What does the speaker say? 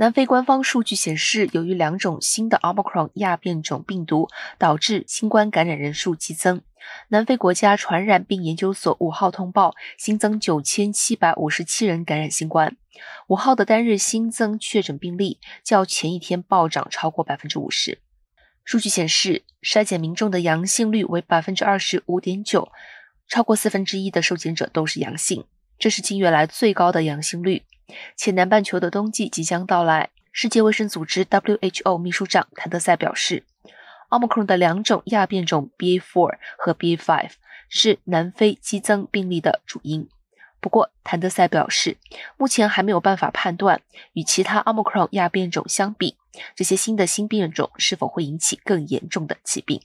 南非官方数据显示，由于两种新的 Omicron 亚变种病毒导致新冠感染人数激增，南非国家传染病研究所五号通报新增九千七百五十七人感染新冠。五号的单日新增确诊病例较前一天暴涨超过百分之五十。数据显示，筛检民众的阳性率为百分之二十五点九，超过四分之一的受检者都是阳性，这是近月来最高的阳性率。且南半球的冬季即将到来。世界卫生组织 （WHO） 秘书长谭德赛表示，Omicron 的两种亚变种 BA.4 和 BA.5 是南非激增病例的主因。不过，谭德赛表示，目前还没有办法判断与其他 Omicron 亚变种相比，这些新的新变种是否会引起更严重的疾病。